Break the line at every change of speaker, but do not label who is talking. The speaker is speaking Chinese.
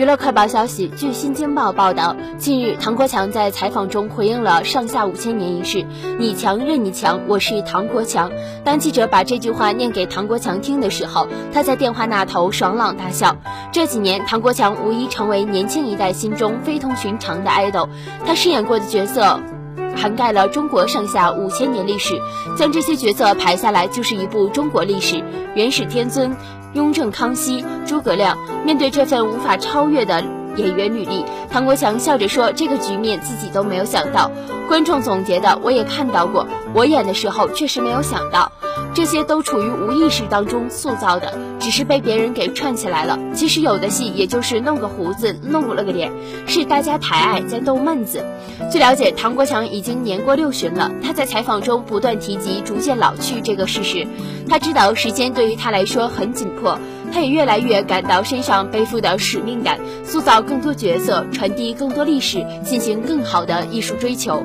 娱乐快报消息，据《新京报》报道，近日唐国强在采访中回应了“上下五千年一事”，你强任你强，我是唐国强。当记者把这句话念给唐国强听的时候，他在电话那头爽朗大笑。这几年，唐国强无疑成为年轻一代心中非同寻常的爱豆，他饰演过的角色。涵盖了中国上下五千年历史，将这些角色排下来就是一部中国历史。元始天尊、雍正、康熙、诸葛亮，面对这份无法超越的演员履历，唐国强笑着说：“这个局面自己都没有想到。”观众总结的，我也看到过，我演的时候确实没有想到。这些都处于无意识当中塑造的，只是被别人给串起来了。其实有的戏也就是弄个胡子，弄了个脸，是大家抬爱在逗闷子。据了解，唐国强已经年过六旬了，他在采访中不断提及逐渐老去这个事实。他知道时间对于他来说很紧迫，他也越来越感到身上背负的使命感，塑造更多角色，传递更多历史，进行更好的艺术追求。